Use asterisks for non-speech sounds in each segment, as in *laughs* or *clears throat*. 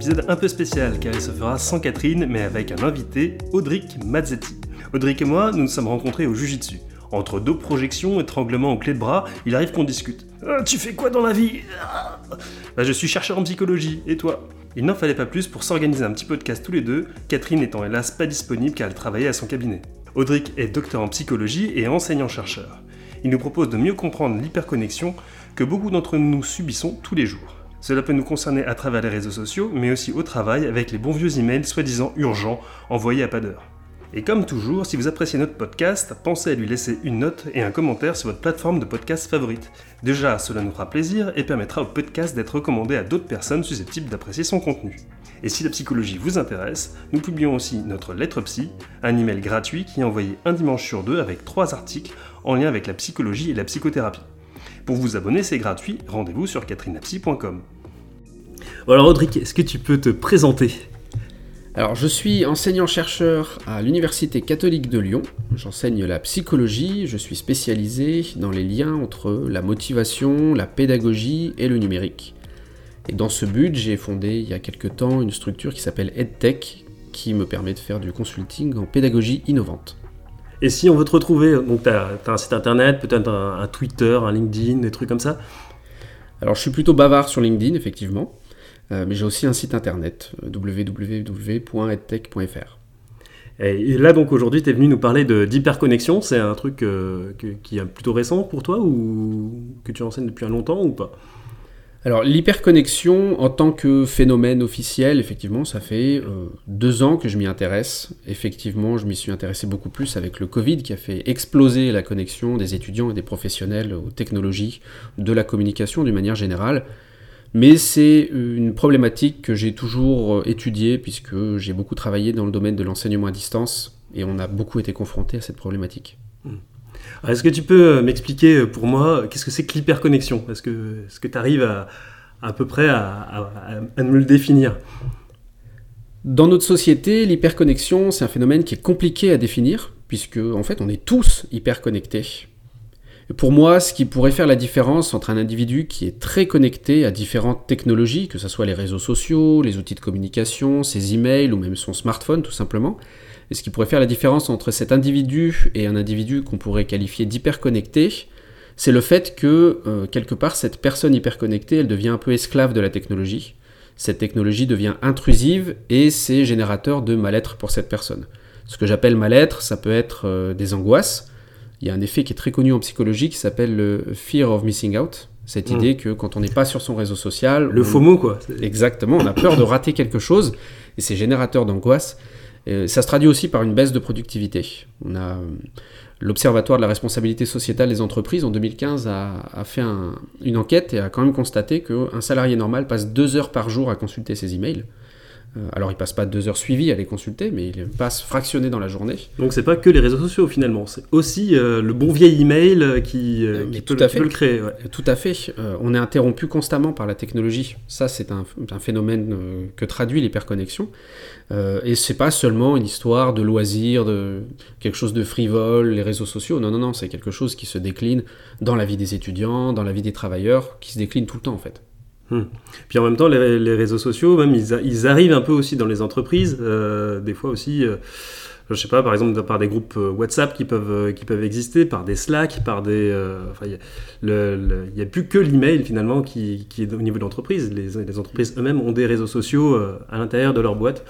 épisode un peu spécial car il se fera sans Catherine mais avec un invité, Audric Mazzetti. Audric et moi, nous nous sommes rencontrés au Jujitsu. Entre deux projections, étranglements en clé de bras, il arrive qu'on discute. Ah, tu fais quoi dans la vie? Ah. bah, Je suis chercheur en psychologie, et toi? Il n'en fallait pas plus pour s'organiser un petit podcast tous les deux, Catherine étant hélas pas disponible car elle travaillait à son cabinet. Audric est docteur en psychologie et enseignant-chercheur. Il nous propose de mieux comprendre l'hyperconnexion que beaucoup d'entre nous subissons tous les jours. Cela peut nous concerner à travers les réseaux sociaux, mais aussi au travail avec les bons vieux emails soi-disant urgents envoyés à pas d'heure. Et comme toujours, si vous appréciez notre podcast, pensez à lui laisser une note et un commentaire sur votre plateforme de podcast favorite. Déjà, cela nous fera plaisir et permettra au podcast d'être recommandé à d'autres personnes susceptibles d'apprécier son contenu. Et si la psychologie vous intéresse, nous publions aussi notre lettre psy, un email gratuit qui est envoyé un dimanche sur deux avec trois articles en lien avec la psychologie et la psychothérapie. Pour vous abonner, c'est gratuit, rendez-vous sur catherinapsy.com. Alors Audric, est-ce que tu peux te présenter? Alors, je suis enseignant-chercheur à l'Université catholique de Lyon. J'enseigne la psychologie. Je suis spécialisé dans les liens entre la motivation, la pédagogie et le numérique. Et dans ce but, j'ai fondé il y a quelques temps une structure qui s'appelle EdTech, qui me permet de faire du consulting en pédagogie innovante. Et si on veut te retrouver, donc tu as, un site internet, peut-être un, un, Twitter, un LinkedIn, des trucs comme ça? Alors je suis plutôt bavard sur LinkedIn, effectivement. Euh, mais j'ai aussi un site internet, euh, www.edtech.fr. Et là, donc, aujourd'hui, tu es venu nous parler d'hyperconnexion. C'est un truc euh, qui est plutôt récent pour toi ou que tu enseignes depuis un longtemps ou pas? Alors l'hyperconnexion en tant que phénomène officiel, effectivement, ça fait deux ans que je m'y intéresse. Effectivement, je m'y suis intéressé beaucoup plus avec le Covid qui a fait exploser la connexion des étudiants et des professionnels aux technologies, de la communication d'une manière générale. Mais c'est une problématique que j'ai toujours euh, étudiée puisque j'ai beaucoup travaillé dans le domaine de l'enseignement à distance et on a beaucoup été confronté à cette problématique. Hmm. Est-ce que tu peux euh, m'expliquer euh, pour moi qu'est-ce que c'est que l'hyperconnexion? Est-ce que tu arrives à, à, peu près à, à, me le définir? Dans notre société, l'hyperconnexion, c'est un phénomène qui est compliqué à définir puisque en fait on est tous hyperconnectés. Pour moi, ce qui pourrait faire la différence entre un individu qui est très connecté à différentes technologies, que ce soit les réseaux sociaux, les outils de communication, ses emails ou même son smartphone tout simplement, et ce qui pourrait faire la différence entre cet individu et un individu qu'on pourrait qualifier d'hyperconnecté, c'est le fait que euh, quelque part cette personne hyperconnectée, elle devient un peu esclave de la technologie. Cette technologie devient intrusive et c'est générateur de mal-être pour cette personne. Ce que j'appelle mal-être, ça peut être euh, des angoisses, il y a un effet qui est très connu en psychologie qui s'appelle le fear of missing out. Cette hmm. idée que quand on n'est pas sur son réseau social. Le faux mot, quoi. Exactement, on a peur de rater quelque chose et c'est générateur d'angoisse. Ça se traduit aussi par une baisse de productivité. A euh, l'Observatoire de la responsabilité sociétale des entreprises en 2015 a, fait une enquête et a quand même constaté qu'un salarié normal passe deux heures par jour à consulter ses emails. Euh, alors il passe pas deux heures suivies à les consulter, mais il passe fractionné dans la journée. Donc c'est pas que les réseaux sociaux finalement, c'est aussi euh, le bon vieil email euh, qui, tout peut, à fait. le créer. Tout à fait. on est interrompu constamment par la technologie. Ça c'est un, phénomène que traduit l'hyperconnexion. et c'est pas seulement une histoire de loisirs, de quelque chose de frivole, les réseaux sociaux. Non non non, c'est quelque chose qui se décline dans la vie des étudiants, dans la vie des travailleurs, qui se décline tout le temps en fait. Hmm. Puis en même temps, les, réseaux sociaux, même ils, arrivent un peu aussi dans les entreprises, euh, des fois aussi. Euh, je sais pas, par exemple, par des groupes euh, WhatsApp qui peuvent, qui peuvent exister, par des Slack, par des. il n'y a, plus que l'email finalement qui, qui, est au niveau de l'entreprise. Les, les, entreprises eux-mêmes ont des réseaux sociaux à l'intérieur de leur boîte.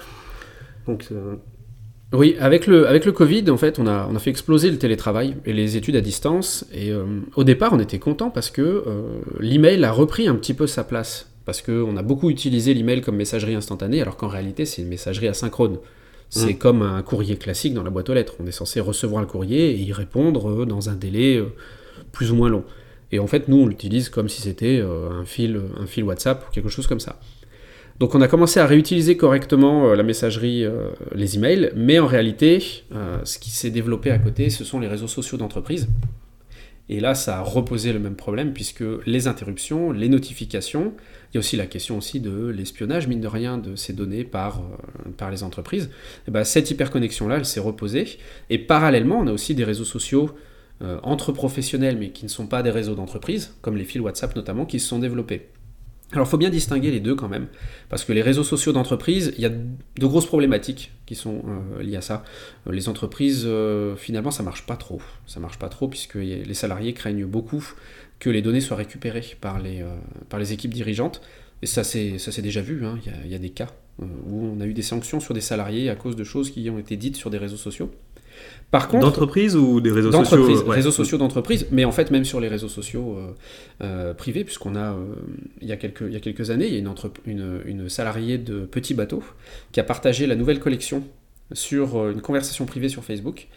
Donc, oui, avec le, avec le Covid, en fait, on a, on a fait exploser le télétravail et les études à distance. Et euh, au départ, on était content parce que euh, l'email a repris un petit peu sa place. Parce qu'on a beaucoup utilisé l'email comme messagerie instantanée, alors qu'en réalité, c'est une messagerie asynchrone. C'est mmh. comme un courrier classique dans la boîte aux lettres. On est censé recevoir le courrier et y répondre euh, dans un délai plus ou moins long. Et en fait, nous, on l'utilise comme si c'était un, fil, un fil WhatsApp ou quelque chose comme ça. Donc on a commencé à réutiliser correctement euh, la messagerie, euh, les emails, mais en réalité, euh, ce qui s'est développé à côté, ce sont les réseaux sociaux d'entreprise. Et là, ça a reposé le même problème, puisque les interruptions, les notifications, il y a aussi la question aussi de l'espionnage, mine de rien, de ces données par, les entreprises. Eh ben, cette hyperconnexion-là, elle s'est reposée. Et parallèlement, on a aussi des réseaux sociaux entre professionnels, mais qui ne sont pas des réseaux d'entreprise, comme les fils WhatsApp notamment, qui se sont développés. Alors, il faut bien distinguer les deux quand même, parce que les réseaux sociaux d'entreprise, il y a de grosses problématiques qui sont euh, liées à ça. Euh, les entreprises, euh, finalement, ça marche pas trop. Ça marche pas trop puisque les salariés craignent beaucoup que les données soient récupérées par les, équipes dirigeantes. Et ça, c'est déjà vu. Hein. Il y, a, des cas où on a eu des sanctions sur des salariés à cause de choses qui ont été dites sur des réseaux sociaux. Par contre, d'entreprise ou des réseaux sociaux Réseaux sociaux d'entreprise, mais en fait même sur les réseaux sociaux euh, euh, privés, puisqu'on a, euh, il, y a quelques, il y a quelques années, il y a une, une, une, salariée de Petit Bateau qui a partagé la nouvelle collection sur une conversation privée sur Facebook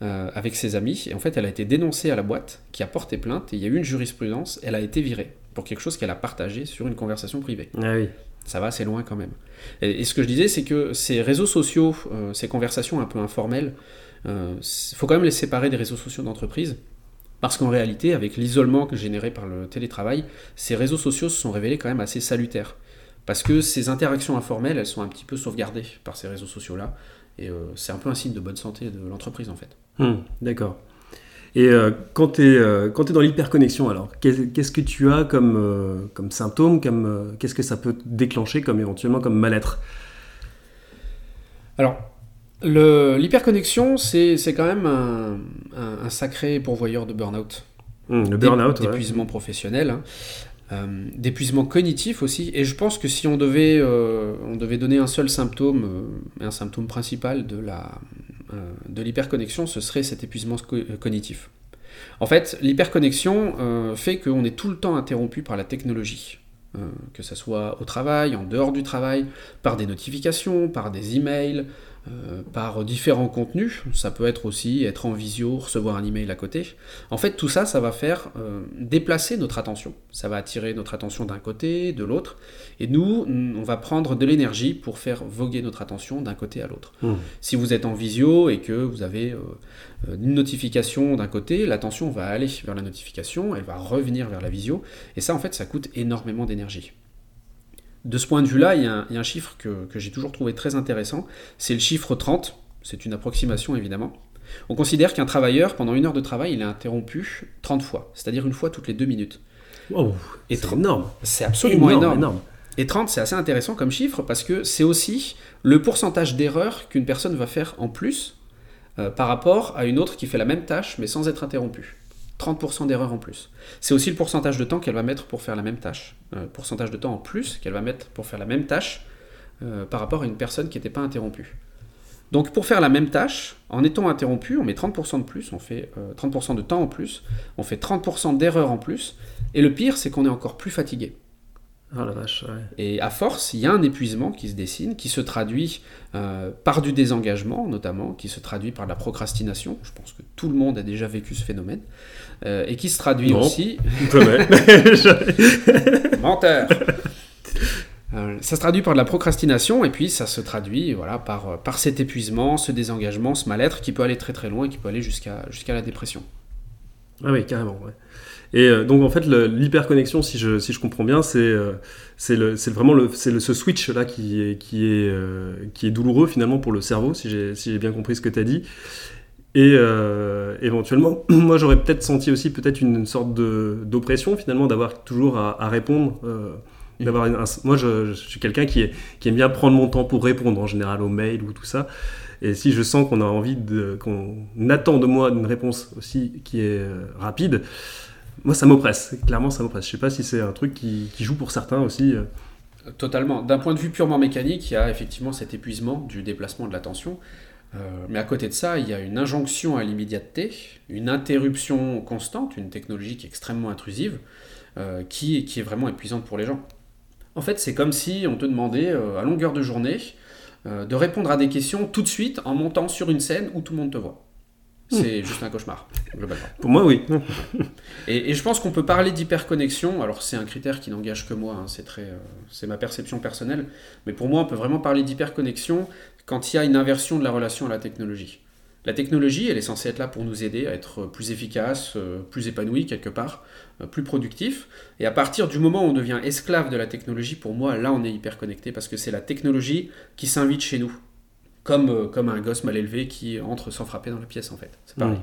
avec ses amis, et en fait elle a été dénoncée à la boîte qui a porté plainte, et il y a eu une jurisprudence, elle a été virée pour quelque chose qu'elle a partagé sur une conversation privée. Ah oui. Ça va assez loin quand même. Et, et, ce que je disais, c'est que ces réseaux sociaux, ces conversations un peu informelles, il euh, faut quand même les séparer des réseaux sociaux d'entreprise. Parce qu'en réalité, avec l'isolement généré par le télétravail, ces réseaux sociaux se sont révélés quand même assez salutaires. Parce que ces interactions informelles, elles sont un petit peu sauvegardées par ces réseaux sociaux-là. Et euh, c'est un peu un signe de bonne santé de l'entreprise en fait. Hmm, d'accord. Et euh, quand tu es, es, dans l'hyperconnexion, alors qu'est-ce que tu as comme, comme symptôme Qu'est-ce que ça peut déclencher comme éventuellement comme mal-être? Alors, L'hyperconnexion, c'est quand même un, sacré pourvoyeur de burn-out. Mmh, le burn-out, D'épuisement professionnel. Hein. Euh, d'épuisement cognitif aussi. Et je pense que si on devait, euh, on devait donner un seul symptôme, euh, un symptôme principal de l'hyperconnexion, ce serait cet épuisement cognitif. En fait, l'hyperconnexion fait qu'on est tout le temps interrompu par la technologie. que ce soit au travail, en dehors du travail, par des notifications, par des emails, euh, par différents contenus. Ça peut être aussi être en visio, recevoir un email à côté. En fait, tout ça, ça va faire euh, déplacer notre attention. Ça va attirer notre attention d'un côté, de l'autre. Et nous, on va prendre de l'énergie pour faire voguer notre attention d'un côté à l'autre. Mmh. Si vous êtes en visio et que vous avez euh, une notification d'un côté, l'attention va aller vers la notification, elle va revenir vers la visio. Et ça, en fait, ça coûte énormément d'énergie. De ce point de vue-là, il, y a un chiffre que, j'ai toujours trouvé très intéressant, c'est le chiffre 30, c'est une approximation évidemment. On considère qu'un travailleur, pendant une heure de travail, il est interrompu 30 fois, c'est-à-dire une fois toutes les deux minutes. c'est énorme. C'est absolument énorme, Et 30, c'est assez intéressant comme chiffre parce que c'est aussi le pourcentage d'erreurs qu'une personne va faire en plus euh, par rapport à une autre qui fait la même tâche mais sans être interrompue. 30% d'erreurs en plus. C'est aussi le pourcentage de temps qu'elle va mettre pour faire la même tâche. Euh, pourcentage de temps en plus qu'elle va mettre pour faire la même tâche euh, par rapport à une personne qui n'était pas interrompue. Donc pour faire la même tâche, en étant interrompu, on met 30% de plus, on fait 30% euh, de temps en plus, on fait 30% d'erreurs en plus, et le pire c'est qu'on est encore plus fatigué. Oh la vache, Et à force, il y a un épuisement qui se dessine, qui se traduit euh, par du désengagement notamment, qui se traduit par la procrastination. Je pense que tout le monde a déjà vécu ce phénomène. Euh, et qui se traduit aussi... *laughs* Menteur euh, ça se traduit par de la procrastination et puis ça se traduit voilà, par, par cet épuisement, ce désengagement, ce mal-être qui peut aller très très loin et qui peut aller jusqu'à jusqu'à la dépression. Ah oui, carrément. Ouais. Et euh, donc en fait, l'hyperconnexion, si je, si je comprends bien, c'est euh, c'est vraiment le, le, ce switch là qui est, qui, est, euh, qui est douloureux finalement pour le cerveau, si j'ai si bien compris ce que tu as dit. Et éventuellement, *clears throat* moi j'aurais peut-être senti aussi peut-être une sorte d'oppression finalement d'avoir toujours à, répondre. d'avoir moi je, je suis quelqu'un qui, qui, aime bien prendre mon temps pour répondre en général aux mails ou tout ça. Et si je sens qu'on a envie qu'on attend de moi une réponse aussi qui est rapide, moi, ça m'oppresse. Clairement, ça m'oppresse. Je sais pas si c'est un truc qui, joue pour certains aussi. Euh. Totalement. D'un point de vue purement mécanique, il y a effectivement cet épuisement du déplacement de l'attention. Euh, mais à côté de ça, il y a une injonction à l'immédiateté, une interruption constante, une technologie qui est extrêmement intrusive, euh, qui, est vraiment épuisante pour les gens. En fait, c'est comme si on te demandait à longueur de journée de répondre à des questions tout de suite en montant sur une scène où tout le monde te voit. C'est juste un cauchemar, globalement. Pour moi, oui. *laughs* et, je pense qu'on peut parler d'hyperconnexion. Alors, c'est un critère qui n'engage que moi, hein, c'est très, euh, c'est ma perception personnelle. Mais pour moi, on peut vraiment parler d'hyperconnexion quand il y a une inversion de la relation à la technologie. La technologie, elle est censée être là pour nous aider à être plus efficace, euh, plus épanoui quelque part, euh, plus productif. Et à partir du moment où on devient esclave de la technologie, pour moi, là, on est hyper connecté parce que c'est la technologie qui s'invite chez nous comme, euh, comme un gosse mal élevé qui entre sans frapper dans la pièce en fait. C'est pareil.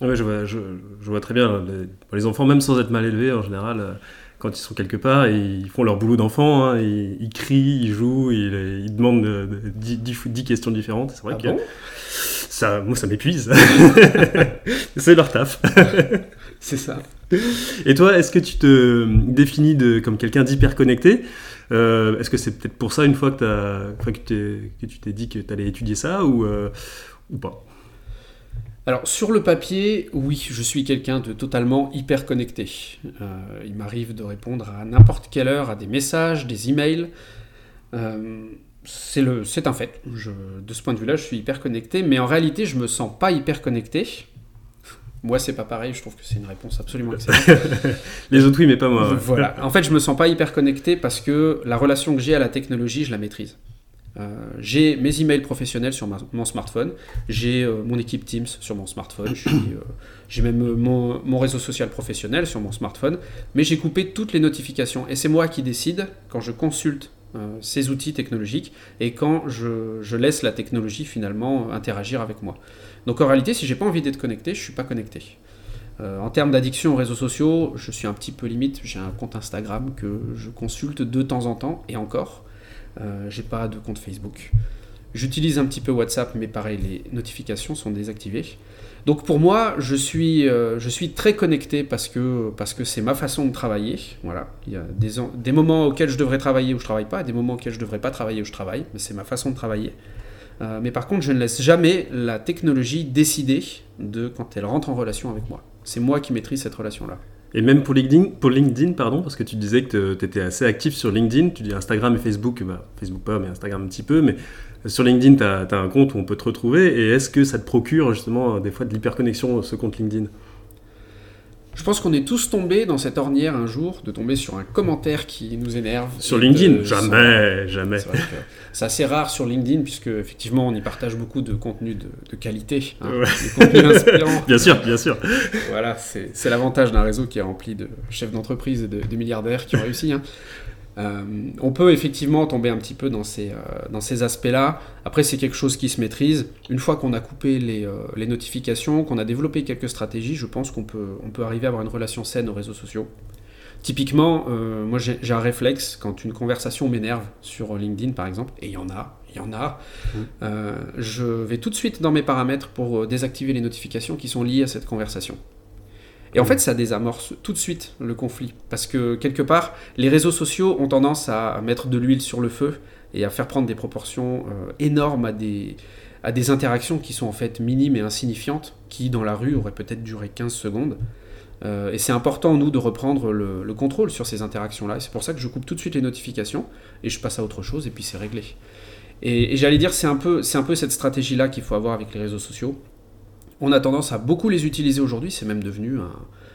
Oui, je vois, je, vois, très bien. Les, enfants, même sans être mal élevés, en général, euh, quand ils sont quelque part, ils font leur boulot d'enfant, hein, ils, crient, ils jouent, ils, ils demandent 10, questions différentes. C'est vrai ah que ça, moi, ça m'épuise. *laughs* c'est leur taf. c'est ça. Et toi, est-ce que tu te définis de, comme quelqu'un d'hyper connecté euh, Est-ce que c'est peut-être pour ça, une fois que, tu t'es dit que tu allais étudier ça, ou, euh, pas? Alors sur le papier, oui, je suis quelqu'un de totalement hyper connecté. Euh, il m'arrive de répondre à n'importe quelle heure à des messages, des emails. Euh, c'est un fait. de ce point de vue-là, je suis hyper connecté, mais en réalité, je me sens pas hyper connecté. Moi, c'est pas pareil. Je trouve que c'est une réponse absolument *laughs* excellente. Les autres oui, mais pas moi. Voilà. En fait, je me sens pas hyper connecté parce que la relation que j'ai à la technologie, je la maîtrise. Euh, j'ai mes emails professionnels sur mon smartphone, j'ai euh, mon équipe Teams sur mon smartphone, euh, j'ai même mon, mon, réseau social professionnel sur mon smartphone, mais j'ai coupé toutes les notifications et c'est moi qui décide quand je consulte ces outils technologiques et quand je, laisse la technologie finalement interagir avec moi. Donc en réalité, si j'ai pas envie d'être connecté, je suis pas connecté. en termes d'addiction aux réseaux sociaux, je suis un petit peu limite. J'ai un compte Instagram que je consulte de temps en temps et encore. Euh, j'ai pas de compte Facebook. J'utilise un petit peu WhatsApp, mais pareil, les notifications sont désactivées. Donc pour moi, je suis, euh, je suis très connecté parce que parce que c'est ma façon de travailler. Voilà, il y a des, des moments auxquels je devrais travailler où je travaille pas, des moments auxquels je devrais pas travailler où je travaille. Mais c'est ma façon de travailler. Euh, mais par contre, je ne laisse jamais la technologie décider de quand elle rentre en relation avec moi. C'est moi qui maîtrise cette relation-là. Et même pour LinkedIn, pour LinkedIn pardon, parce que tu disais que tu étais assez actif sur LinkedIn, tu dis Instagram et Facebook, bah, Facebook pas, mais Instagram un petit peu, mais sur LinkedIn, tu as, un compte où on peut te retrouver, et est-ce que ça te procure justement des fois de l'hyperconnexion, ce compte LinkedIn? Je pense qu'on est tous tombés dans cette ornière un jour de tomber sur un commentaire qui nous énerve. Sur LinkedIn Jamais, jamais. C'est assez rare sur LinkedIn puisque effectivement on y partage beaucoup de contenu de, qualité, hein, ouais. *laughs* bien sûr, bien sûr. Voilà, c'est l'avantage d'un réseau qui est rempli de chefs d'entreprise et de, milliardaires qui ont réussi. Hein. Euh, on peut effectivement tomber un petit peu dans ces, euh, dans ces aspects-là. Après, c'est quelque chose qui se maîtrise. Une fois qu'on a coupé les, euh, les notifications, qu'on a développé quelques stratégies, je pense qu'on peut, on peut arriver à avoir une relation saine aux réseaux sociaux. Typiquement, moi j'ai un réflexe quand une conversation m'énerve sur LinkedIn par exemple, et il y en a, il y en a, mmh. je vais tout de suite dans mes paramètres pour désactiver les notifications qui sont liées à cette conversation. Et en fait, ça désamorce tout de suite le conflit. Parce que quelque part, les réseaux sociaux ont tendance à mettre de l'huile sur le feu et à faire prendre des proportions euh, énormes à des, interactions qui sont en fait minimes et insignifiantes, qui dans la rue auraient peut-être duré 15 secondes. Euh, et c'est important, nous, de reprendre le, contrôle sur ces interactions-là. C'est pour ça que je coupe tout de suite les notifications et je passe à autre chose et puis c'est réglé. Et, j'allais dire, c'est un, un peu cette stratégie-là qu'il faut avoir avec les réseaux sociaux on a tendance à beaucoup les utiliser aujourd'hui, c'est même devenu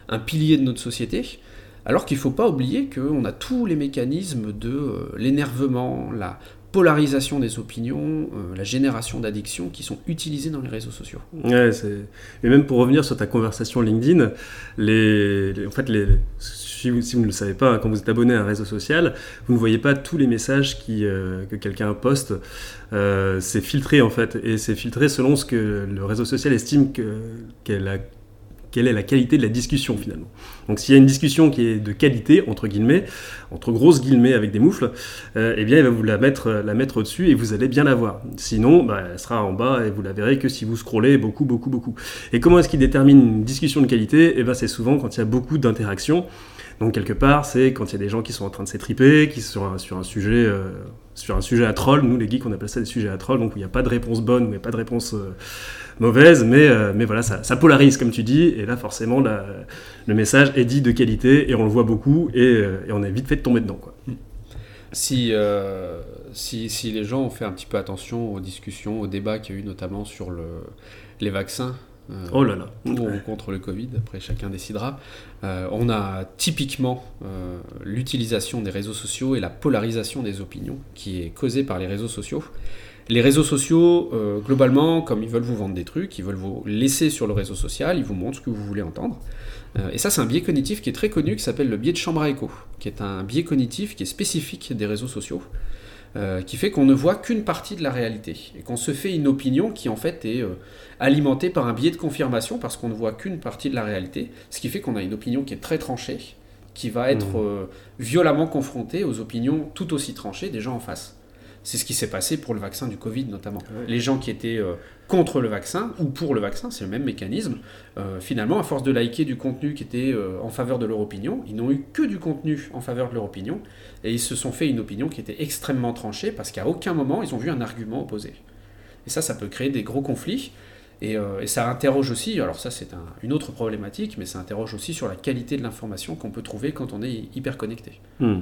un, pilier de notre société, alors qu'il ne faut pas oublier qu'on a tous les mécanismes de euh, l'énervement, la polarisation des opinions, euh, la génération d'addictions qui sont utilisés dans les réseaux sociaux. Ouais, et même pour revenir sur ta conversation LinkedIn, les, en fait, les, si vous, ne le savez pas, hein, quand vous êtes abonné à un réseau social, vous ne voyez pas tous les messages euh, que quelqu'un poste. Euh, c'est filtré en fait, et c'est filtré selon ce que le réseau social estime quelle est la qualité de la discussion finalement. Donc s'il y a une discussion qui est de qualité, entre guillemets, entre grosses guillemets avec des moufles, euh, eh bien il va vous la mettre, la mettre au-dessus et vous allez bien la voir. Sinon, bah, elle sera en bas et vous la verrez que si vous scrollez beaucoup, beaucoup, beaucoup. Et comment est-ce qu'il détermine une discussion de qualité? Eh bien c'est souvent quand il y a beaucoup d'interactions. Donc quelque part, c'est quand il y a des gens qui sont en train de s'étriper, qui sont sur un, sujet, euh, sur un sujet à troll. Nous, les geeks, on appelle ça des sujets à troll, donc il n'y a pas de réponse bonne, où il n'y a pas de réponse euh, mauvaise, mais, euh, mais voilà, ça, polarise, comme tu dis, et là, forcément, le message est dit de qualité, et on le voit beaucoup, et, on est vite fait de tomber dedans. Quoi. Si, si, les gens ont fait un petit peu attention aux discussions, aux débats qu'il y a eu notamment sur le, les vaccins, euh, oh là là. Pour ou contre le Covid, après chacun décidera. Euh, on a typiquement euh, l'utilisation des réseaux sociaux et la polarisation des opinions qui est causée par les réseaux sociaux. Les réseaux sociaux, globalement, comme ils veulent vous vendre des trucs, ils veulent vous laisser sur le réseau social, ils vous montrent ce que vous voulez entendre. et ça, c'est un biais cognitif qui est très connu, qui s'appelle le biais de chambre à écho, qui est un biais cognitif qui est spécifique des réseaux sociaux. Euh, qui fait qu'on ne voit qu'une partie de la réalité et qu'on se fait une opinion qui en fait est euh, alimentée par un biais de confirmation parce qu'on ne voit qu'une partie de la réalité, ce qui fait qu'on a une opinion qui est très tranchée, qui va être Mmh. euh, violemment confronté aux opinions tout aussi tranchées des gens en face. C'est ce qui s'est passé pour le vaccin du Covid notamment. Ouais. Les gens qui étaient euh, contre le vaccin ou pour le vaccin, c'est le même mécanisme. euh, finalement, à force de liker du contenu qui était euh, en faveur de leur opinion, ils n'ont eu que du contenu en faveur de leur opinion et ils se sont fait une opinion qui était extrêmement tranchée parce qu'à aucun moment ils ont vu un argument opposé. Et ça, ça peut créer des gros conflits. Et, euh, et ça interroge aussi, alors ça c'est un- une autre problématique, mais ça interroge aussi sur la qualité de l'information qu'on peut trouver quand on est hyper connecté. Hmm.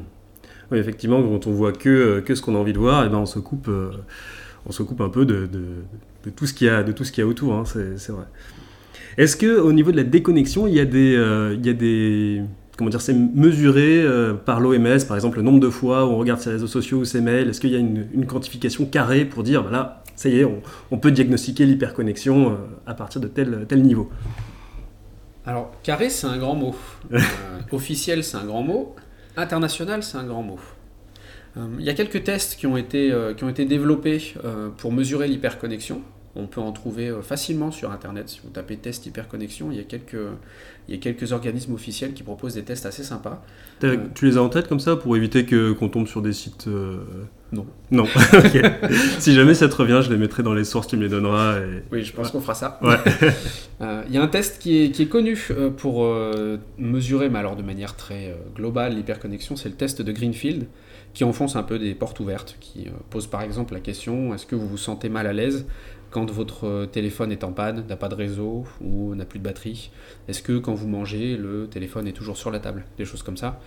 Oui, effectivement, quand on voit que, euh, que ce qu'on a envie de voir, et ben on se coupe, euh, on se coupe un peu de, de, de tout ce qu'il y a, de tout ce qu'il y a autour. hein, c'est vrai. Est-ce que au niveau de la déconnexion, il y a des, euh, il y a des, comment dire, c'est mesuré euh, par l'OMS, par exemple, le nombre de fois où on regarde ses réseaux sociaux ou ses mails? Est-ce qu'il y a une, une quantification carrée pour dire, voilà, ça y est, on, on peut diagnostiquer l'hyperconnexion euh, à partir de tel, tel niveau? Alors, carré, c'est un grand mot. *laughs* Officiel, c'est un grand mot. International, c'est un grand mot. Euh, Il y a quelques tests qui ont été, euh, développés euh, pour mesurer l'hyperconnexion. On peut en trouver euh, facilement sur Internet. Si vous tapez test hyperconnexion, il y, a quelques, il y a quelques organismes officiels qui proposent des tests assez sympas. Euh. Tu les as en tête comme ça pour éviter que qu'on tombe sur des sites euh, Non. Non. *laughs* si jamais ça te revient, je les mettrai dans les sources, tu me les donneras. Et... Oui, je pense qu'on fera ça. Ouais. *laughs* Euh, Il y a un test qui est, qui est connu pour mesurer, mais alors de manière très globale, l'hyperconnexion, c'est le test de Greenfield, qui enfonce un peu des portes ouvertes, qui pose par exemple la question est-ce que vous vous sentez mal à l'aise quand votre euh, téléphone est en panne, n'a pas de réseau ou n'a plus de batterie Est-ce que quand vous mangez, le téléphone est toujours sur la table? Des choses comme ça.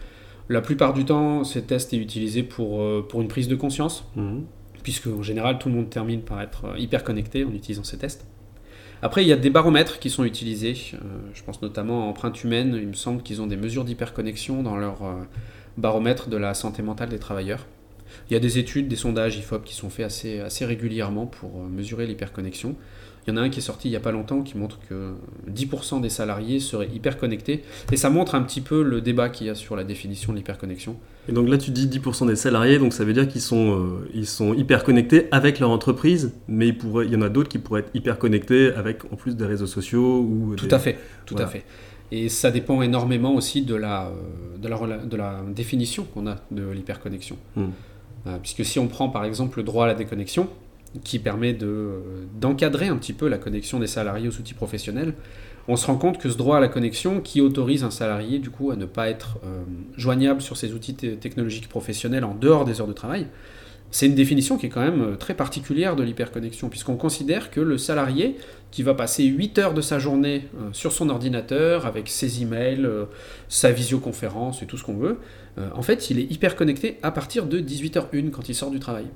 La plupart du temps, ce test est utilisé pour, euh, pour une prise de conscience Mhm. puisque en général tout le monde termine par être euh, hyper connecté en utilisant ces tests. Après, il y a des baromètres qui sont utilisés. euh, je pense notamment à Empreinte Humaine. Il me semble qu'ils ont des mesures d'hyperconnexion dans leur euh, baromètre de la santé mentale des travailleurs. Il y a des études, des sondages IFOP qui sont faits assez, assez régulièrement pour euh, mesurer l'hyperconnexion. Il y en a un qui est sorti il n'y a pas longtemps qui montre que 10% des salariés seraient hyper connectés. Et ça montre un petit peu le débat qu'il y a sur la définition de l'hyperconnexion. Et donc là, tu dis 10% des salariés, donc ça veut dire qu'ils sont, euh, ils sont hyper connectés avec leur entreprise, mais il, pourrait, il y en a d'autres qui pourraient être hyper connectés avec en plus des réseaux sociaux ou Tout des- à fait, tout Voilà. à fait. Et ça dépend énormément aussi de la, euh, de la, de la définition qu'on a de l'hyperconnexion. Hmm. Euh, puisque si on prend par exemple le droit à la déconnexion, qui permet euh, d'encadrer un petit peu la connexion des salariés aux outils professionnels, on se rend compte que ce droit à la connexion qui autorise un salarié du coup à ne pas être euh, joignable sur ses outils te- technologiques professionnels en dehors des heures de travail, c'est une définition qui est quand même euh, très particulière de l'hyperconnexion, puisqu'on considère que le salarié qui va passer 8 heures de sa journée euh, sur son ordinateur avec ses emails, euh, sa visioconférence et tout ce qu'on veut, en fait, il est hyper connecté à partir de 18h01 quand il sort du travail.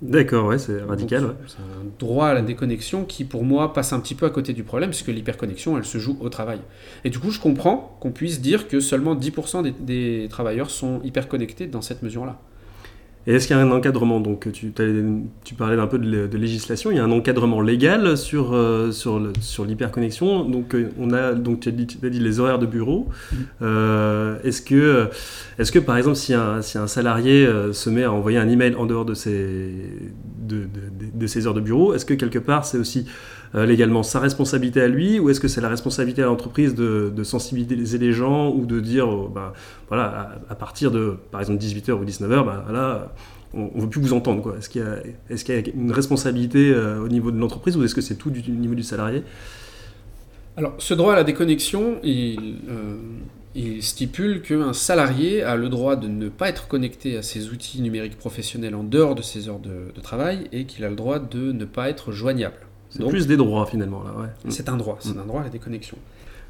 D'accord, ouais, c'est radical. Ouais. C'est un droit à la déconnexion qui, pour moi, passe un petit peu à côté du problème, puisque l'hyperconnexion, elle se joue au travail. Et du coup, je comprends qu'on puisse dire que seulement 10% des, des travailleurs sont hyper connectés dans cette mesure-là. Et est-ce qu'il y a un encadrement Donc tu, parlais un peu de, lé- de législation, il y a un encadrement légal sur, euh, sur, le- sur l'hyperconnexion. Donc euh, on a, donc tu as dit, tu as dit les horaires de bureau. Mhm. Euh, est-ce que, est-ce que par exemple si un, si un salarié se met à envoyer un email en dehors de ses, de- de ses heures de bureau, est-ce que quelque part c'est aussi euh, légalement sa responsabilité à lui ou est-ce que c'est la responsabilité à l'entreprise de, sensibiliser les gens ou de dire oh, ben, voilà à, partir de par exemple 18h ou 19h ben, là on ne veut plus vous entendre quoi. Est-ce qu'il y a une responsabilité euh, au niveau de l'entreprise ou est-ce que c'est tout du, du niveau du salarié? Alors, ce droit à la déconnexion, il, euh, il stipule qu'un salarié a le droit de ne pas être connecté à ses outils numériques professionnels en dehors de ses heures de travail et qu'il a le droit de ne pas être joignable. C'est plus des droits finalement là, ouais. C'est un droit, c'est un droit à la déconnexion.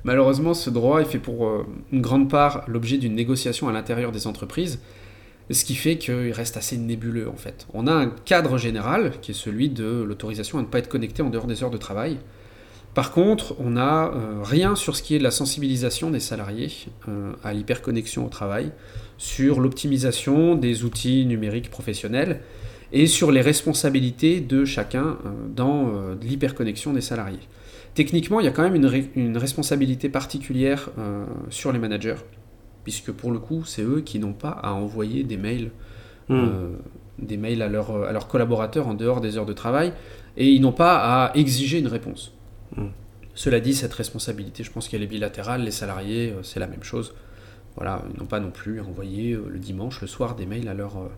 Malheureusement, ce droit il fait pour euh, une grande part l'objet d'une négociation à l'intérieur des entreprises, ce qui fait qu'il reste assez nébuleux en fait. On a un cadre général qui est celui de l'autorisation à ne pas être connecté en dehors des heures de travail. Par contre, on n'a euh, rien sur ce qui est de la sensibilisation des salariés euh, à l'hyperconnexion au travail, sur l'optimisation des outils numériques professionnels et sur les responsabilités de chacun euh, dans euh, l'hyperconnexion des salariés. Techniquement, il y a quand même une, responsabilité particulière euh, sur les managers, puisque pour le coup, c'est eux qui n'ont pas à envoyer des mails, Hmm. euh, des mails à, leurs- à leurs collaborateurs en dehors des heures de travail, et ils n'ont pas à exiger une réponse. Hmm. Cela dit, cette responsabilité, je pense qu'elle est bilatérale. Les salariés, c'est la même chose. Voilà, ils n'ont pas non plus envoyé le dimanche, le soir, des mails à leur,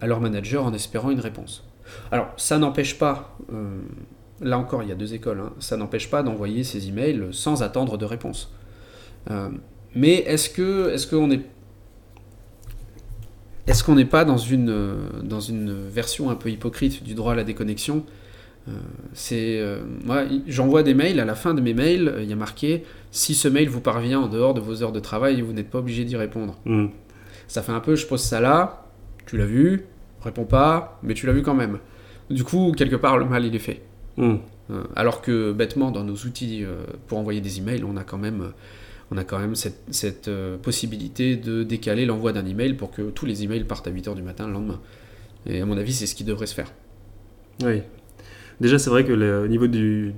à leur manager en espérant une réponse. Alors, ça n'empêche pas, là encore, il y a deux écoles, hein, ça n'empêche pas d'envoyer ces emails sans attendre de réponse. mais est-ce que, est-ce qu'on est est-ce qu'on n'est pas dans une, euh, dans une version un peu hypocrite du droit à la déconnexion? Euh, c'est euh, moi j'envoie des mails à la fin de mes mails il y a marqué si ce mail vous parvient en dehors de vos heures de travail vous n'êtes pas obligé d'y répondre hmm. ça fait un peu je pose ça là tu l'as vu réponds pas mais tu l'as vu quand même du coup quelque part le mal il est fait hmm. alors que bêtement dans nos outils pour envoyer des emails on a quand même on a quand même cette, euh, possibilité de décaler l'envoi d'un email pour que tous les emails partent à 8h du matin le lendemain. Et à mon avis, c'est ce qui devrait se faire. Oui. Déjà, c'est vrai que au niveau du,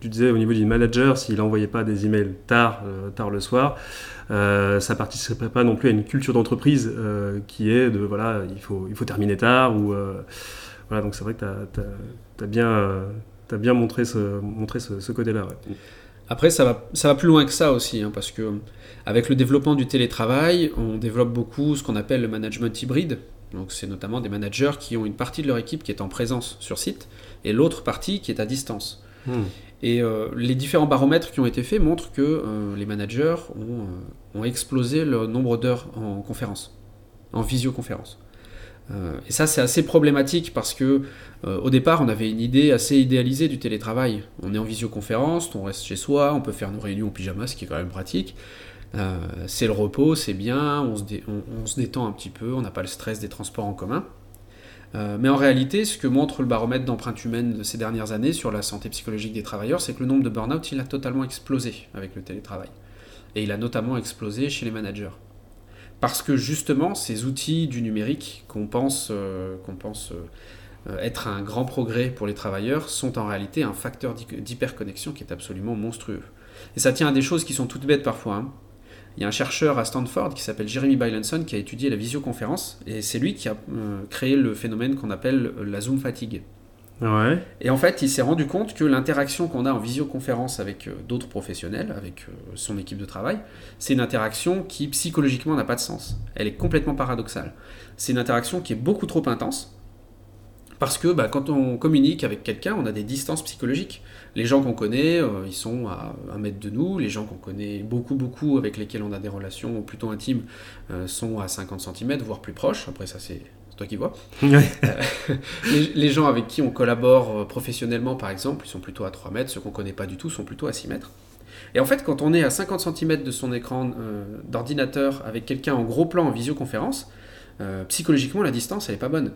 tu disais au niveau du manager, s'il n'envoyait pas des emails tard, euh, tard le soir, euh, ça participerait pas non plus à une culture d'entreprise euh, qui est de voilà, il faut, il faut terminer tard ou voilà. Donc c'est vrai que tu as, bien, as bien montré ce, montré ce, côté-là. Après, ça va, ça va plus loin que ça aussi, hein, parce que avec le développement du télétravail, on développe beaucoup ce qu'on appelle le management hybride. Donc, c'est notamment des managers qui ont une partie de leur équipe qui est en présence sur site et l'autre partie qui est à distance. Hmm. Et euh, les différents baromètres qui ont été faits montrent que euh, les managers ont, euh, ont, explosé le nombre d'heures en conférence, en visioconférence. Euh, et ça, c'est assez problématique parce que euh, au départ, on avait une idée assez idéalisée du télétravail. On est en visioconférence, on reste chez soi, on peut faire nos réunions en pyjama, ce qui est quand même pratique. Euh, c'est le repos, c'est bien, on se, détend un petit peu, on n'a pas le stress des transports en commun. mais en réalité, ce que montre le baromètre d'empreinte humaine de ces dernières années sur la santé psychologique des travailleurs, c'est que le nombre de burn-out, il a totalement explosé avec le télétravail. Et il a notamment explosé chez les managers parce que justement, ces outils du numérique qu'on pense, euh, pense euh, être un grand progrès pour les travailleurs sont en réalité un facteur d'hyperconnexion qui est absolument monstrueux. Et ça tient à des choses qui sont toutes bêtes parfois. Hein. Il y a un chercheur à Stanford qui s'appelle Jeremy Bylanson qui a étudié la visioconférence et c'est lui qui a euh, créé le phénomène qu'on appelle la Zoom fatigue. Et en fait, il s'est rendu compte que l'interaction qu'on a en visioconférence avec euh, d'autres professionnels, avec euh, son équipe de travail, c'est une interaction qui psychologiquement n'a pas de sens. Elle est complètement paradoxale. C'est une interaction qui est beaucoup trop intense. Parce que bah, quand on communique avec quelqu'un, on a des distances psychologiques. Les gens qu'on connaît, euh, ils sont à un mètre de nous. Les gens qu'on connaît beaucoup, beaucoup, avec lesquels on a des relations plutôt intimes, sont à 50 cm, voire plus proches. Après, ça, c'est toi qui vois. *laughs* Euh, *laughs* les, gens avec qui on collabore euh, professionnellement, par exemple, ils sont plutôt à 3 mètres, ceux qu'on ne connaît pas du tout sont plutôt à 6 mètres. Et en fait, quand on est à 50 cm de son écran euh, d'ordinateur avec quelqu'un en gros plan en visioconférence, psychologiquement, la distance, elle n'est pas bonne.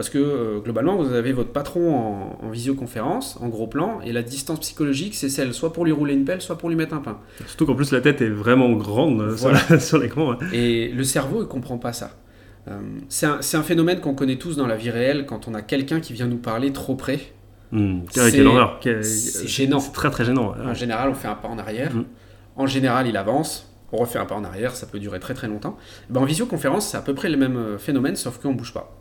Parce que globalement, vous avez votre patron en, visioconférence, en gros plan, et la distance psychologique, c'est celle soit pour lui rouler une pelle, soit pour lui mettre un pain. Surtout qu'en plus, la tête est vraiment grande *laughs* sur l'écran. Et le cerveau, il comprend pas ça. Euh, c'est un, phénomène qu'on connaît tous dans la vie réelle quand on a quelqu'un qui vient nous parler trop près. Hmm. c'est gênant. C'est très très gênant. En général, on fait un pas en arrière. Hmm. En général, il avance. On refait un pas en arrière. Ça peut durer très très longtemps. Ben, en visioconférence, c'est à peu près le même euh, phénomène, sauf qu'on ne bouge pas.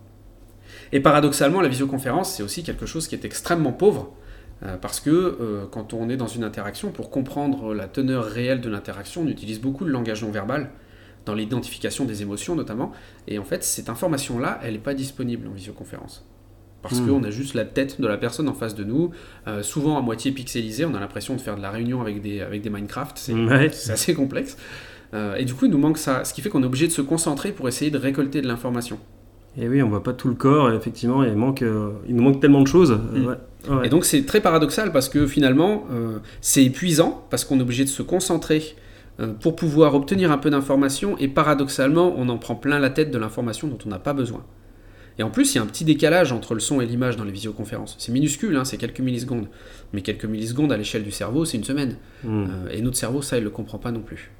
Et paradoxalement, la visioconférence, c'est aussi quelque chose qui est extrêmement pauvre. Euh, parce que quand on est dans une interaction, pour comprendre la teneur réelle de l'interaction, on utilise beaucoup le langage non verbal dans l'identification des émotions notamment. Et en fait, cette information-là, elle n'est pas disponible en visioconférence. Parce hmm. qu'on a juste la tête de la personne en face de nous, euh, souvent à moitié pixelisée, on a l'impression de faire de la réunion avec des, avec des Minecraft, c'est *laughs* assez complexe. Euh, et du coup, il nous manque ça, ce qui fait qu'on est obligé de se concentrer pour essayer de récolter de l'information. Et oui, on voit pas tout le corps, et effectivement, il, manque, euh, il nous manque tellement de choses. Hmm. Et donc c'est très paradoxal parce que finalement, c'est épuisant, parce qu'on est obligé de se concentrer euh, pour pouvoir obtenir un peu d'information et paradoxalement on en prend plein la tête de l'information dont on n'a pas besoin. Et en plus, il y a un petit décalage entre le son et l'image dans les visioconférences. C'est minuscule, hein, c'est quelques millisecondes. Mais quelques millisecondes à l'échelle du cerveau, c'est une semaine. Euh, et notre cerveau, ça, il ne le comprend pas non plus.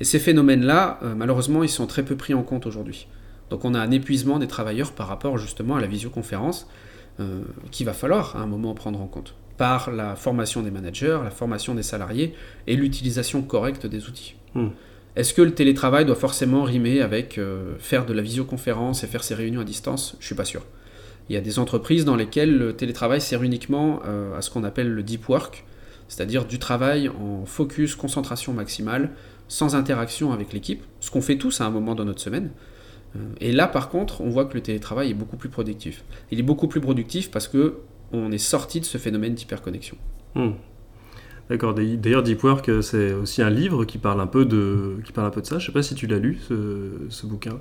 Et ces phénomènes-là, euh, malheureusement, ils sont très peu pris en compte aujourd'hui. Donc on a un épuisement des travailleurs par rapport justement à la visioconférence qu'il va falloir à un moment prendre en compte par la formation des managers, la formation des salariés et l'utilisation correcte des outils. Hmm. Est-ce que le télétravail doit forcément rimer avec euh, faire de la visioconférence et faire ses réunions à distance? Je suis pas sûr. Il y a des entreprises dans lesquelles le télétravail sert uniquement euh, à ce qu'on appelle le deep work, c'est-à-dire du travail en focus, concentration maximale sans interaction avec l'équipe, ce qu'on fait tous à un moment dans notre semaine. Euh, et là, par contre, on voit que le télétravail est beaucoup plus productif. Il est beaucoup plus productif parce que on est sorti de ce phénomène d'hyperconnexion. Hmm. D'accord. D'ailleurs, Deep Work, c'est aussi un livre qui parle un peu de, qui parle un peu de ça. Je ne sais pas si tu l'as lu, ce, bouquin.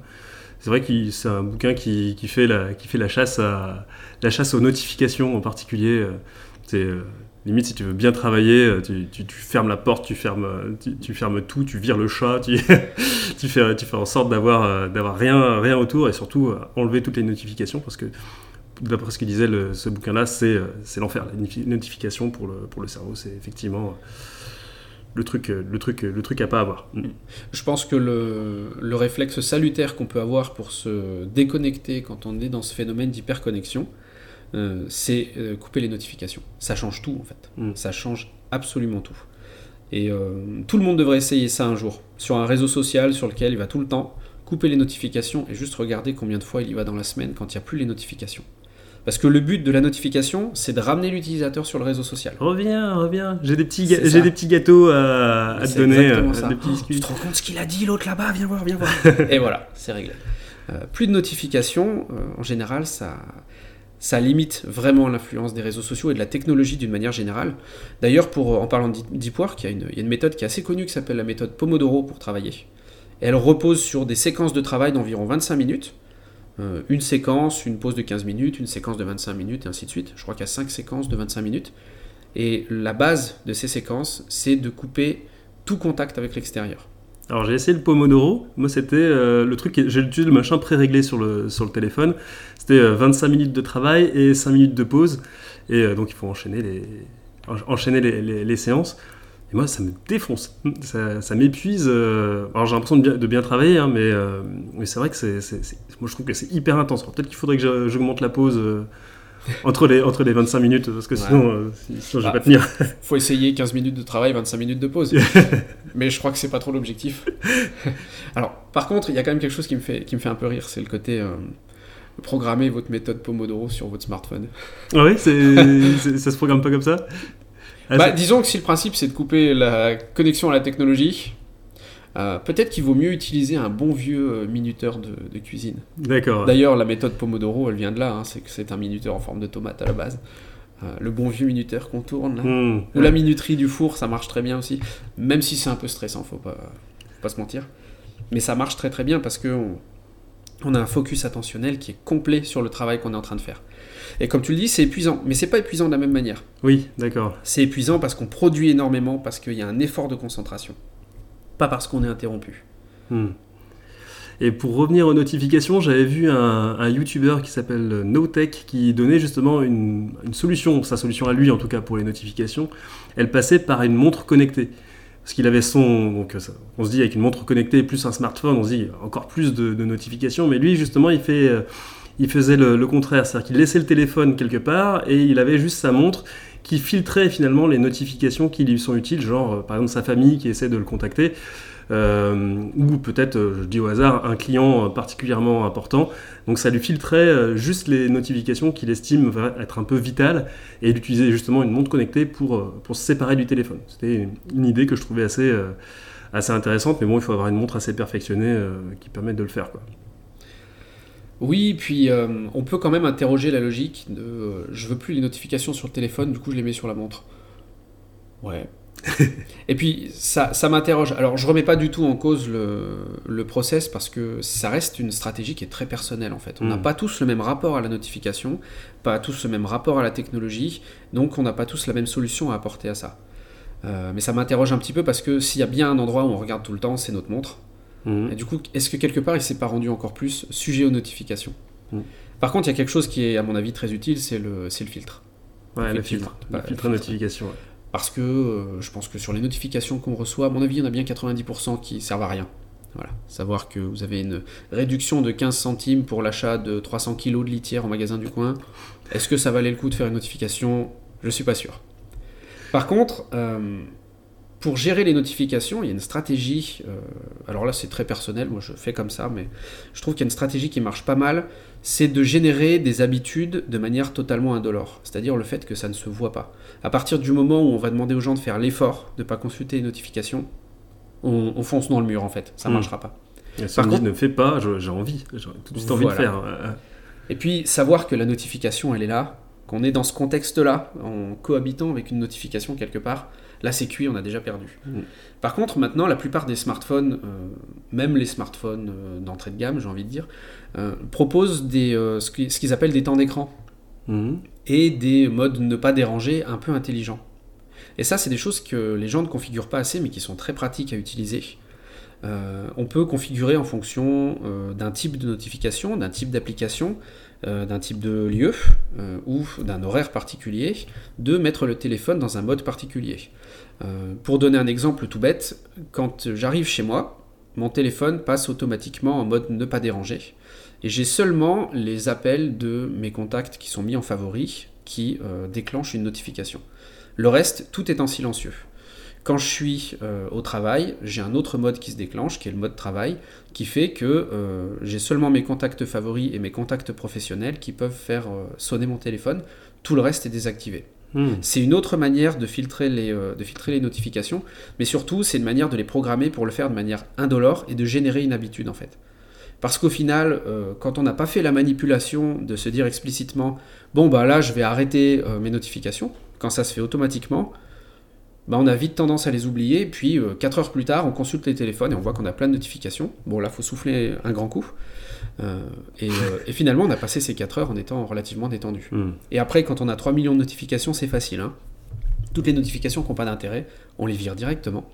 C'est vrai que c'est un bouquin qui, fait la, qui fait la chasse, à, la chasse aux notifications en particulier. Euh, euh, limite si tu veux bien travailler, tu, tu, fermes la porte, tu fermes, tu, fermes tout, tu vires le chat, tu, *laughs* fais, tu fais en sorte d'avoir, d'avoir rien, rien autour et surtout enlever toutes les notifications parce que d'après ce qu'il disait ce bouquin-là, c'est, euh, c'est l'enfer. La notification pour le, pour le cerveau, c'est effectivement euh, le truc, euh, le, truc, le truc à pas avoir. Mm. Je pense que le, le réflexe salutaire qu'on peut avoir pour se déconnecter quand on est dans ce phénomène d'hyperconnexion, c'est couper les notifications. Ça change tout en fait. Mm. Ça change absolument tout. Et tout le monde devrait essayer ça un jour. Sur un réseau social sur lequel il va tout le temps, couper les notifications et juste regarder combien de fois il y va dans la semaine quand il n'y a plus les notifications. Parce que le but de la notification, c'est de ramener l'utilisateur sur le réseau social. Reviens, reviens. J'ai des petits, j'ai des petits gâteaux à, te donner. Euh, tu te rends compte ce qu'il a dit l'autre là-bas? Viens voir, viens voir. *laughs* et voilà, c'est réglé. Euh, plus de notifications, euh, en général, ça, ça limite vraiment l'influence des réseaux sociaux et de la technologie d'une manière générale. D'ailleurs, pour en parlant de deep work, il y, a une, il y a une méthode qui est assez connue qui s'appelle la méthode Pomodoro pour travailler. Elle repose sur des séquences de travail d'environ 25 minutes euh, une séquence, une pause de 15 minutes, une séquence de 25 minutes, et ainsi de suite. Je crois qu'il y a 5 séquences de 25 minutes. Et la base de ces séquences, c'est de couper tout contact avec l'extérieur. Alors j'ai essayé le Pomodoro. Moi c'était euh, le truc, j'ai utilisé le machin pré-réglé sur le, sur le téléphone. C'était 25 euh, minutes de travail et 5 minutes de pause. Et donc il faut enchaîner les, enchaîner les séances moi, ça me défonce. Ça, m'épuise. Euh, alors, j'ai l'impression de bien, travailler, hein, euh, mais, c'est vrai que c'est, moi, je trouve que c'est hyper intense. peut-être qu'il faudrait que j'augmente la pause euh, *laughs* entre, les, entre les 25 minutes, parce que sinon, je ne vais bah, pas tenir. faut essayer 15 minutes de travail, 25 minutes de pause. *laughs* mais je crois que c'est pas trop l'objectif. *laughs* alors, par contre, il y a quand même quelque chose qui me fait, qui me fait un peu rire, c'est le côté programmer votre méthode Pomodoro sur votre smartphone. Ah oui, ça se programme pas comme ça? Ah, bah, disons que si le principe c'est de couper la connexion à la technologie, euh, peut-être qu'il vaut mieux utiliser un bon vieux euh, minuteur de, cuisine. D'accord. D'ailleurs, la méthode Pomodoro, elle vient de là, hein, c'est que c'est un minuteur en forme de tomate à la base. Euh, le bon vieux minuteur qu'on tourne là. Hmm. Ou la minuterie du four, ça marche très bien aussi. Même si c'est un peu stressant, faut pas, faut pas se mentir. Mais ça marche très très bien parce que on a un focus attentionnel qui est complet sur le travail qu'on est en train de faire. Et comme tu le dis, c'est épuisant, mais c'est pas épuisant de la même manière. Oui, d'accord. C'est épuisant parce qu'on produit énormément, parce qu'il y a un effort de concentration, pas parce qu'on est interrompu. Hmm. Et pour revenir aux notifications, j'avais vu un, un YouTuber qui s'appelle NoTech qui donnait justement une, solution, sa solution à lui en tout cas pour les notifications. Elle passait par une montre connectée. Parce qu'il avait son. On se dit, avec une montre connectée plus un smartphone, on se dit encore plus de, de notifications. Mais lui, justement, il fait euh, il faisait le, contraire, c'est-à-dire qu'il laissait le téléphone quelque part et il avait juste sa montre qui filtrait finalement les notifications qui lui sont utiles, genre euh, par exemple sa famille qui essaie de le contacter, euh, ou peut-être, euh, je dis au hasard, un client particulièrement important. Donc ça lui filtrait juste les notifications qu'il estime être un peu vitales et il utilisait justement une montre connectée pour, se séparer du téléphone. C'était une idée que je trouvais assez, intéressante, mais bon, il faut avoir une montre assez perfectionnée qui permette de le faire. Oui, puis euh, on peut quand même interroger la logique de euh, je veux plus les notifications sur le téléphone, du coup je les mets sur la montre. Ouais. *laughs* et puis ça, ça m'interroge. Alors je remets pas du tout en cause le, le, process parce que ça reste une stratégie qui est très personnelle en fait. On n'a hmm. pas tous le même rapport à la notification, pas tous le même rapport à la technologie, donc on n'a pas tous la même solution à apporter à ça. Euh, mais ça m'interroge un petit peu parce que s'il y a bien un endroit où on regarde tout le temps, c'est notre montre. Mhm. Et du coup, est-ce que quelque part, il s'est pas rendu encore plus sujet aux notifications mhm. Par contre, il y a quelque chose qui est, à mon avis, très utile, c'est le, le filtre. Ouais, le, filtre. Le filtre, notification. Parce que euh, je pense que sur les notifications qu'on reçoit, à mon avis, il y en a bien 90% qui servent à rien. Voilà. Savoir que vous avez une réduction de 15 centimes pour l'achat de 300 kg de litière au magasin du coin. Est-ce que ça valait le coup de faire une notification? Je suis pas sûr. Par contre, euh, pour gérer les notifications, il y a une stratégie. Euh, alors là, c'est très personnel, moi je fais comme ça, mais je trouve qu'il y a une stratégie qui marche pas mal. C'est de générer des habitudes de manière totalement indolore. C'est-à-dire le fait que ça ne se voit pas. À partir du moment où on va demander aux gens de faire l'effort de ne pas consulter les notifications, on, fonce dans le mur en fait, ça ne hmm. marchera pas. Par contre, ne fais pas, j'ai envie, j'ai tout de suite envie de faire. Et puis savoir que la notification, elle est là, qu'on est dans ce contexte-là, en cohabitant avec une notification quelque part, là c'est cuit, on a déjà perdu. Mm. Par contre, maintenant, la plupart des smartphones, euh, même les smartphones euh, d'entrée de gamme, j'ai envie de dire, euh, proposent des, ce qu'ils appellent des temps d'écran mm. et des modes ne pas déranger un peu intelligents. Et ça, c'est des choses que les gens ne configurent pas assez, mais qui sont très pratiques à utiliser. on peut configurer en fonction d'un type de notification, d'un type d'application, euh, d'un type de lieu ou d'un horaire particulier, de mettre le téléphone dans un mode particulier. Euh, pour donner un exemple tout bête, quand j'arrive chez moi, mon téléphone passe automatiquement en mode ne pas déranger. Et j'ai seulement les appels de mes contacts qui sont mis en favori qui déclenchent une notification. Le reste, tout est en silencieux. Quand je suis euh, au travail, j'ai un autre mode qui se déclenche, qui est le mode travail, qui fait que euh, j'ai seulement mes contacts favoris et mes contacts professionnels qui peuvent faire euh, sonner mon téléphone. Tout le reste est désactivé. Hmm. C'est une autre manière les, de filtrer les notifications, mais surtout c'est une manière de les programmer pour le faire de manière indolore et de générer une habitude en fait. Parce qu'au final, quand on n'a pas fait la manipulation de se dire explicitement, bon bah là je vais arrêter mes notifications, quand ça se fait automatiquement, bah, on a vite tendance à les oublier, puis 4 euh, heures plus tard, on consulte les téléphones et on voit qu'on a plein de notifications. Bon, là, il faut souffler un grand coup. Euh, euh, et, finalement, on a passé ces 4 heures en étant relativement détendu. Hmm. Et après, quand on a 3 millions de notifications, c'est facile. Hein. Toutes les notifications qui n'ont pas d'intérêt, on les vire directement.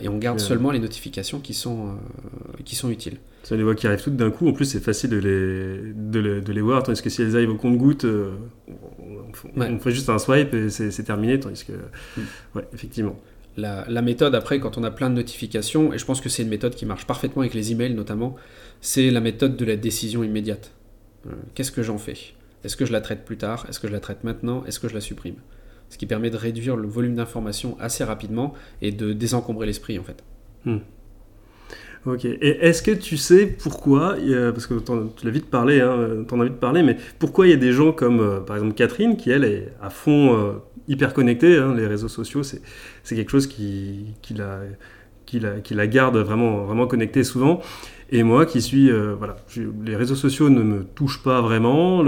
Et on garde seulement les notifications qui sont, qui sont utiles. Ça, les voix qui arrivent toutes d'un coup, en plus, c'est facile de les, de, les, voir, tandis que si elles arrivent au compte-goutte, on, fait juste un swipe et c'est terminé, tandis que. Mm. Ouais, effectivement. La, méthode, après, quand on a plein de notifications, et je pense que c'est une méthode qui marche parfaitement avec les emails notamment, c'est la méthode de la décision immédiate. Euh, qu'est-ce que j'en fais? Est-ce que je la traite plus tard? Est-ce que je la traite maintenant? Est-ce que je la supprime? Ce qui permet de réduire le volume d'informations assez rapidement et de désencombrer l'esprit en fait. Mm. Ok. Et est-ce que tu sais pourquoi, parce que tu l'as vite parlé, hein, t'en as vite parlé, mais pourquoi il y a des gens comme, euh, par exemple, Catherine, qui elle est à fond euh, hyper connectée, hein, les réseaux sociaux, c'est, quelque chose qui, qui, la, qui, la, qui la garde vraiment, vraiment connectée souvent. Et moi qui suis, euh, voilà, les réseaux sociaux ne me touchent pas vraiment.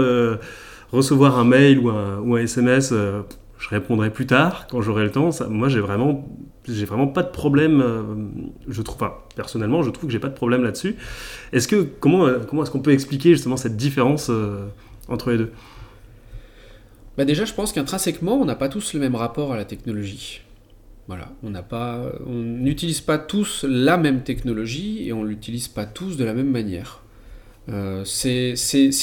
Recevoir un mail ou un SMS, je répondrai plus tard quand j'aurai le temps. Moi, j'ai vraiment, j'ai vraiment pas de problème. Euh, je trouve, personnellement, je trouve que j'ai pas de problème là-dessus. Est-ce que comment, euh, comment est-ce qu'on peut expliquer justement cette différence euh, entre les deux? Bah déjà, je pense qu'intrinsèquement, on n'a pas tous le même rapport à la technologie. Voilà, on on n'utilise pas tous la même technologie et on l'utilise pas tous de la même manière. Euh, c'est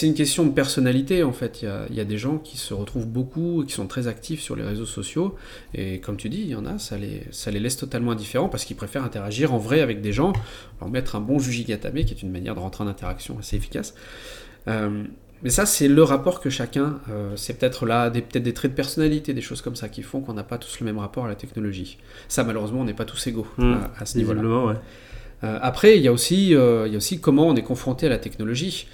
une question de personnalité en fait. Il y, a, des gens qui se retrouvent beaucoup et qui sont très actifs sur les réseaux sociaux. Et comme tu dis, il y en a, ça les, ça les laisse totalement indifférents parce qu'ils préfèrent interagir en vrai avec des gens, leur mettre un bon jujigatame qui est une manière de rentrer en interaction assez efficace. Euh, mais ça, c'est le rapport que chacun. Euh, c'est peut-être là des, peut des traits de personnalité, des choses comme ça qui font qu'on n'a pas tous le même rapport à la technologie. Ça, malheureusement, on n'est pas tous égaux mmh. à, ce niveau-là. Ouais. Euh, après, il y, a aussi, euh, il y a aussi comment on est confronté à la technologie.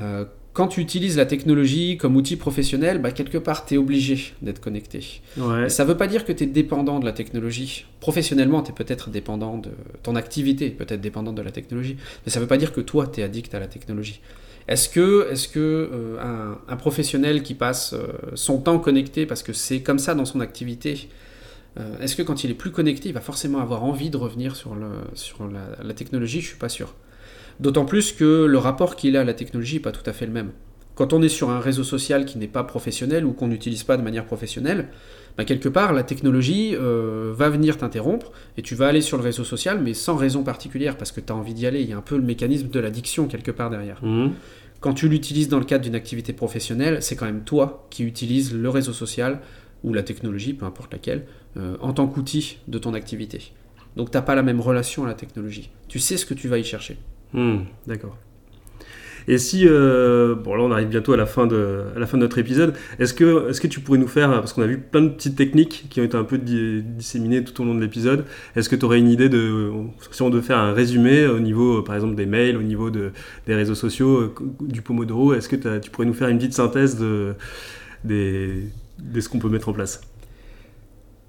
Euh, quand tu utilises la technologie comme outil professionnel, bah, quelque part, tu es obligé d'être connecté. Ça ne veut pas dire que tu es dépendant de la technologie. Professionnellement, tu es peut-être dépendant de ton activité, peut-être dépendant de la technologie. Mais ça ne veut pas dire que toi, tu es addict à la technologie. Est-ce que, est que un, un, professionnel qui passe son temps connecté parce que c'est comme ça dans son activité, euh, est-ce que quand il est plus connecté, il va forcément avoir envie de revenir sur, la, technologie? Je suis pas sûr. D'autant plus que le rapport qu'il a à la technologie n'est pas tout à fait le même. Quand on est sur un réseau social qui n'est pas professionnel ou qu'on n'utilise pas de manière professionnelle, bah, quelque part, la technologie euh, va venir t'interrompre et tu vas aller sur le réseau social, mais sans raison particulière, parce que tu as envie d'y aller. Il y a un peu le mécanisme de l'addiction quelque part derrière. Mmh. Quand tu l'utilises dans le cadre d'une activité professionnelle, c'est quand même toi qui utilises le réseau social ou la technologie, peu importe laquelle, euh, en tant qu'outil de ton activité. Donc tu n'as pas la même relation à la technologie. Tu sais ce que tu vas y chercher. Hmm, d'accord. Et si, euh, bon là on arrive bientôt à la fin de, à la fin de notre épisode, est-ce que, est que tu pourrais nous faire, parce qu'on a vu plein de petites techniques qui ont été un peu disséminées tout au long de l'épisode, est-ce que tu aurais une idée de, si on devait faire un résumé au niveau par exemple des mails, au niveau de, des réseaux sociaux, euh, du Pomodoro, est-ce que tu pourrais nous faire une petite synthèse de, des, de ce qu'on peut mettre en place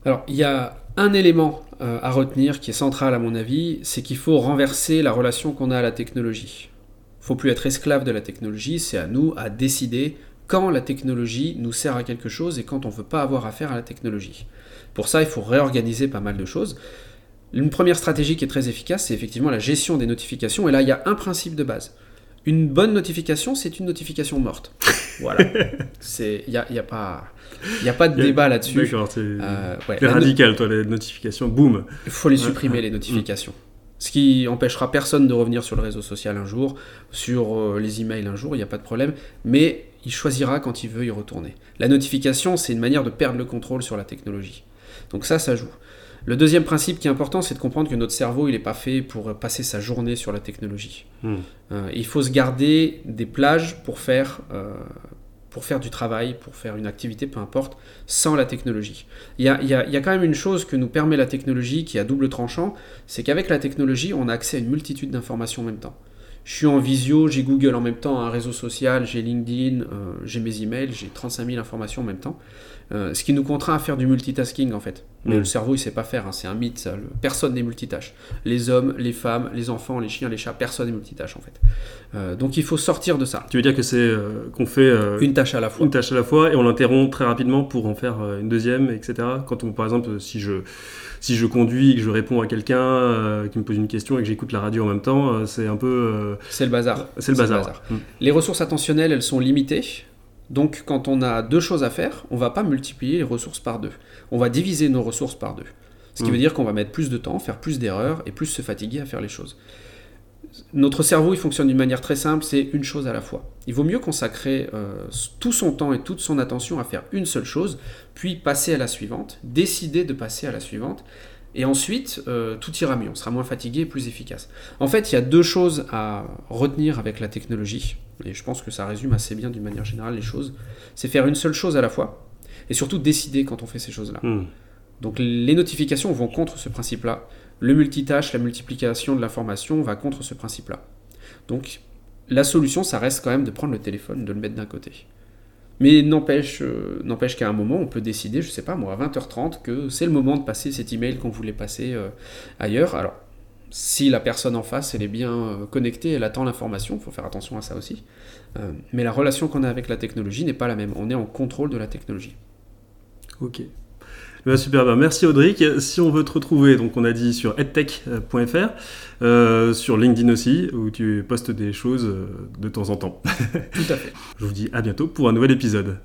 Alors, il y a un élément euh, à retenir qui est central à mon avis, c'est qu'il faut renverser la relation qu'on a à la technologie. Il faut plus être esclave de la technologie, c'est à nous à décider quand la technologie nous sert à quelque chose et quand on ne veut pas avoir affaire à la technologie. Pour ça, il faut réorganiser pas mal de choses. Une première stratégie qui est très efficace, c'est effectivement la gestion des notifications. Et là, il y a un principe de base. Une bonne notification, c'est une notification morte. *laughs* Voilà. Il n'y a, y a, pas, y a pas de débat là-dessus. D'accord, c'est euh, radical, toi, les notifications, boum. Il faut les supprimer, les notifications. Ce qui empêchera personne de revenir sur le réseau social un jour, sur euh, les emails un jour, il n'y a pas de problème. Mais il choisira quand il veut y retourner. La notification, c'est une manière de perdre le contrôle sur la technologie. Donc ça, ça joue. Le deuxième principe qui est important, c'est de comprendre que notre cerveau, il n'est pas fait pour passer sa journée sur la technologie. Hmm. Euh, il faut se garder des plages pour faire, euh, pour faire du travail, pour faire une activité, peu importe, sans la technologie. Il y, a, il y a quand même une chose que nous permet la technologie qui est à double tranchant, c'est qu'avec la technologie, on a accès à une multitude d'informations en même temps. Je suis en visio, j'ai Google en même temps, un réseau social, j'ai LinkedIn, euh, j'ai mes emails, j'ai 35 000 informations en même temps. Euh, ce qui nous contraint à faire du multitasking en fait. Mais mm. le cerveau il sait pas faire, hein, c'est un mythe ça. Personne n'est multitâche. Les hommes, les femmes, les enfants, les chiens, les chats, personne n'est multitâche en fait. Euh, donc il faut sortir de ça. Tu veux dire que c'est qu'on fait une tâche à la fois. Une tâche à la fois et on l'interrompt très rapidement pour en faire une deuxième, etc. Quand on, par exemple, si je si je conduis et que je réponds à quelqu'un euh, qui me pose une question et que j'écoute la radio en même temps, euh, c'est un peu. Euh, c'est le bazar. C'est le bazar. Mm. Les ressources attentionnelles, elles sont limitées. Donc, quand on a deux choses à faire, on va pas multiplier les ressources par deux. On va diviser nos ressources par deux. Ce qui mm. veut dire qu'on va mettre plus de temps, faire plus d'erreurs et plus se fatiguer à faire les choses notre cerveau, il fonctionne d'une manière très simple, c'est une chose à la fois. Il vaut mieux consacrer euh, tout son temps et toute son attention à faire une seule chose, puis passer à la suivante, décider de passer à la suivante, et ensuite, euh, tout ira mieux, on sera moins fatigué et plus efficace. En fait, il y a deux choses à retenir avec la technologie, et je pense que ça résume assez bien d'une manière générale les choses. C'est faire une seule chose à la fois, et surtout décider quand on fait ces choses-là. Hmm. Donc les notifications vont contre ce principe-là. Le multitâche, la multiplication de l'information va contre ce principe-là. Donc la solution, ça reste quand même de prendre le téléphone, de le mettre d'un côté. Mais n'empêche, euh, qu'à un moment, on peut décider, je sais pas moi, à 20h30, que c'est le moment de passer cet email qu'on voulait passer euh, ailleurs. Alors, si la personne en face, elle est bien euh, connectée, elle attend l'information, il faut faire attention à ça aussi. mais la relation qu'on a avec la technologie n'est pas la même. On est en contrôle de la technologie. Ok. Bah, super, bah, merci Audric. Si on veut te retrouver, donc on a dit sur edtech.fr, euh, sur LinkedIn aussi, où tu postes des choses euh, de temps en temps. Tout à fait. *laughs* Je vous dis à bientôt pour un nouvel épisode.